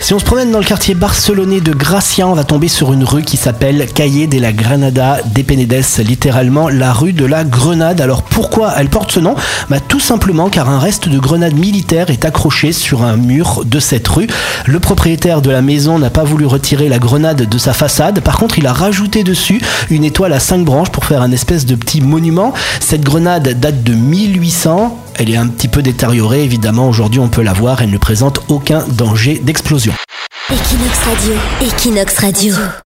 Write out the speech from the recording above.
Si on se promène dans le quartier barcelonais de Gracia, on va tomber sur une rue qui s'appelle Calle de la Granada de Penedes, littéralement la rue de la Grenade. Alors pourquoi elle porte ce nom? Bah, Tout simplement car un reste de grenade militaire est accroché sur un mur de cette rue. Le propriétaire de la maison n'a pas voulu retirer la grenade de sa façade, par contre il a rajouté dessus une étoile à cinq branches pour faire un espèce de petit monument. Cette grenade date de 1800. Elle est un petit peu détériorée, évidemment. Aujourd'hui, on peut la voir. Elle ne présente aucun danger d'explosion. Equinox Radio, Equinox Radio.